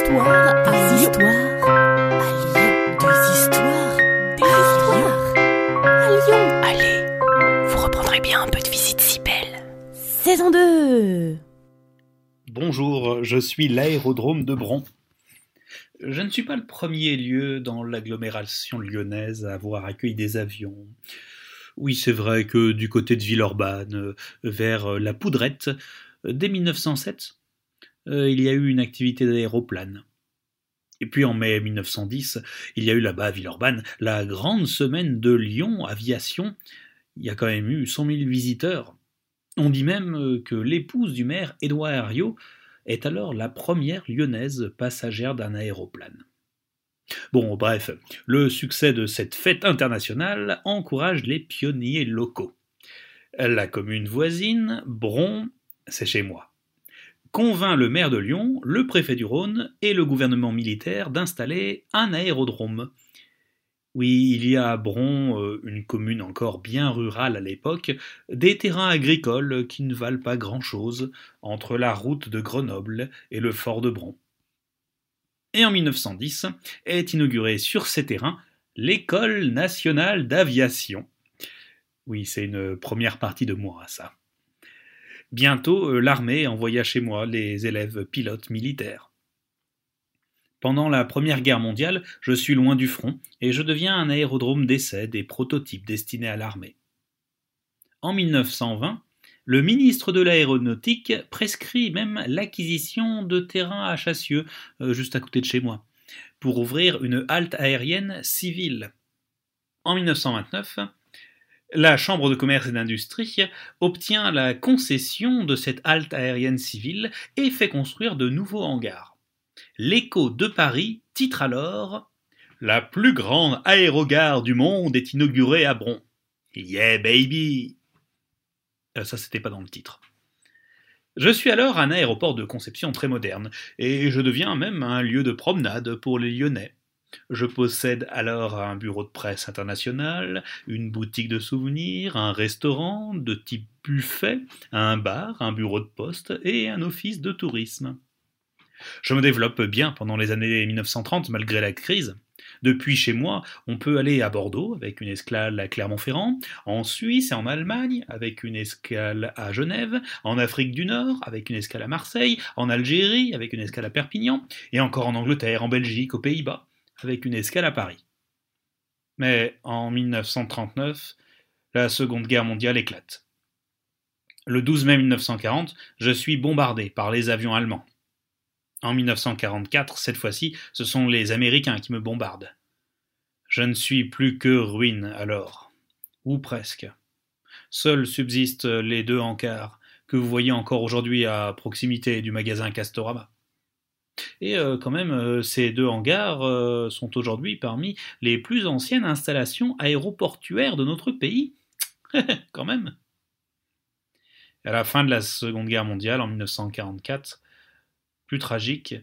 histoires à histoires à Lyon. Des histoires, des histoires à Lyon. Allez, vous reprendrez bien un peu de visite si belle. Saison 2 Bonjour, je suis l'aérodrome de Bron. Je ne suis pas le premier lieu dans l'agglomération lyonnaise à avoir accueilli des avions. Oui, c'est vrai que du côté de Villeurbanne, vers la Poudrette, dès 1907, euh, il y a eu une activité d'aéroplane. Et puis en mai 1910, il y a eu là-bas à Villeurbanne la grande semaine de Lyon Aviation. Il y a quand même eu 100 000 visiteurs. On dit même euh, que l'épouse du maire, Édouard Herriot, est alors la première lyonnaise passagère d'un aéroplane. Bon, bref, le succès de cette fête internationale encourage les pionniers locaux. La commune voisine, Bron, c'est chez moi, convainc le maire de Lyon, le préfet du Rhône et le gouvernement militaire d'installer un aérodrome. Oui, il y a à Bron, euh, une commune encore bien rurale à l'époque, des terrains agricoles qui ne valent pas grand-chose entre la route de Grenoble et le fort de Bron. Et en 1910 est inaugurée sur ces terrains l'École nationale d'aviation. Oui, c'est une première partie de moi, ça. Bientôt, euh, l'armée envoya chez moi les élèves pilotes militaires. Pendant la Première Guerre mondiale, je suis loin du front et je deviens un aérodrome d'essai des prototypes destinés à l'armée. En 1920, le ministre de l'Aéronautique prescrit même l'acquisition de terrains à Chassieux, euh, juste à côté de chez moi, pour ouvrir une halte aérienne civile. En 1929, la Chambre de commerce et d'industrie obtient la concession de cette halte aérienne civile et fait construire de nouveaux hangars. L'écho de Paris titre alors La plus grande aérogare du monde est inaugurée à Bron. Yeah baby euh, Ça c'était pas dans le titre. Je suis alors un aéroport de conception très moderne, et je deviens même un lieu de promenade pour les Lyonnais. Je possède alors un bureau de presse international, une boutique de souvenirs, un restaurant de type buffet, un bar, un bureau de poste et un office de tourisme. Je me développe bien pendant les années 1930 malgré la crise. Depuis chez moi, on peut aller à Bordeaux avec une escale à Clermont-Ferrand, en Suisse et en Allemagne avec une escale à Genève, en Afrique du Nord avec une escale à Marseille, en Algérie avec une escale à Perpignan, et encore en Angleterre, en Belgique, aux Pays-Bas avec une escale à Paris. Mais en 1939, la Seconde Guerre mondiale éclate. Le 12 mai 1940, je suis bombardé par les avions allemands. En 1944, cette fois-ci, ce sont les Américains qui me bombardent. Je ne suis plus que ruine alors, ou presque. Seuls subsistent les deux encarts que vous voyez encore aujourd'hui à proximité du magasin Castorama. Et euh, quand même, euh, ces deux hangars euh, sont aujourd'hui parmi les plus anciennes installations aéroportuaires de notre pays. quand même. À la fin de la Seconde Guerre mondiale, en 1944, plus tragique,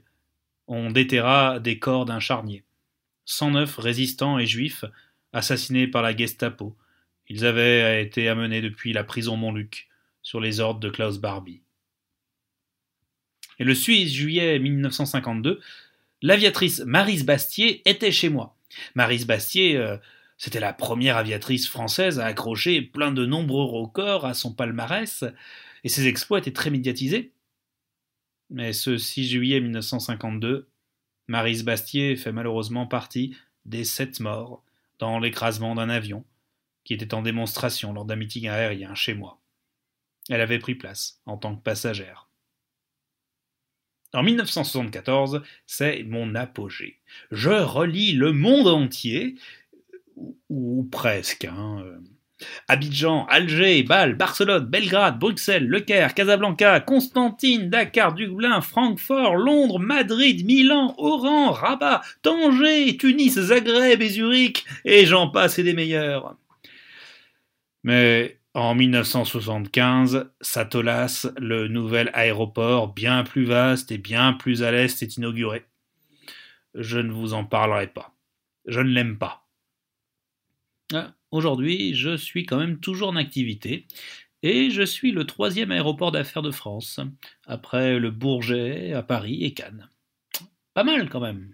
on déterra des corps d'un charnier. 109 résistants et juifs assassinés par la Gestapo. Ils avaient été amenés depuis la prison Montluc sur les ordres de Klaus Barbie. Et le 6 juillet 1952, l'aviatrice Marise Bastier était chez moi. Marise Bastier, euh, c'était la première aviatrice française à accrocher plein de nombreux records à son palmarès, et ses exploits étaient très médiatisés. Mais ce 6 juillet 1952, Marise Bastier fait malheureusement partie des sept morts dans l'écrasement d'un avion qui était en démonstration lors d'un meeting aérien chez moi. Elle avait pris place en tant que passagère. En 1974, c'est mon apogée. Je relis le monde entier, ou, presque. Hein. Abidjan, Alger, Bâle, Barcelone, Belgrade, Bruxelles, Le Caire, Casablanca, Constantine, Dakar, Dublin, Francfort, Londres, Madrid, Milan, Oran, Rabat, Tanger, Tunis, Zagreb et Zurich, et j'en passe et des meilleurs. Mais en 1975, Satolas, le nouvel aéroport bien plus vaste et bien plus à l'est, est inauguré. Je ne vous en parlerai pas. Je ne l'aime pas. Ah, aujourd'hui, je suis quand même toujours en activité et je suis le troisième aéroport d'affaires de France, après le Bourget à Paris et Cannes. Pas mal quand même.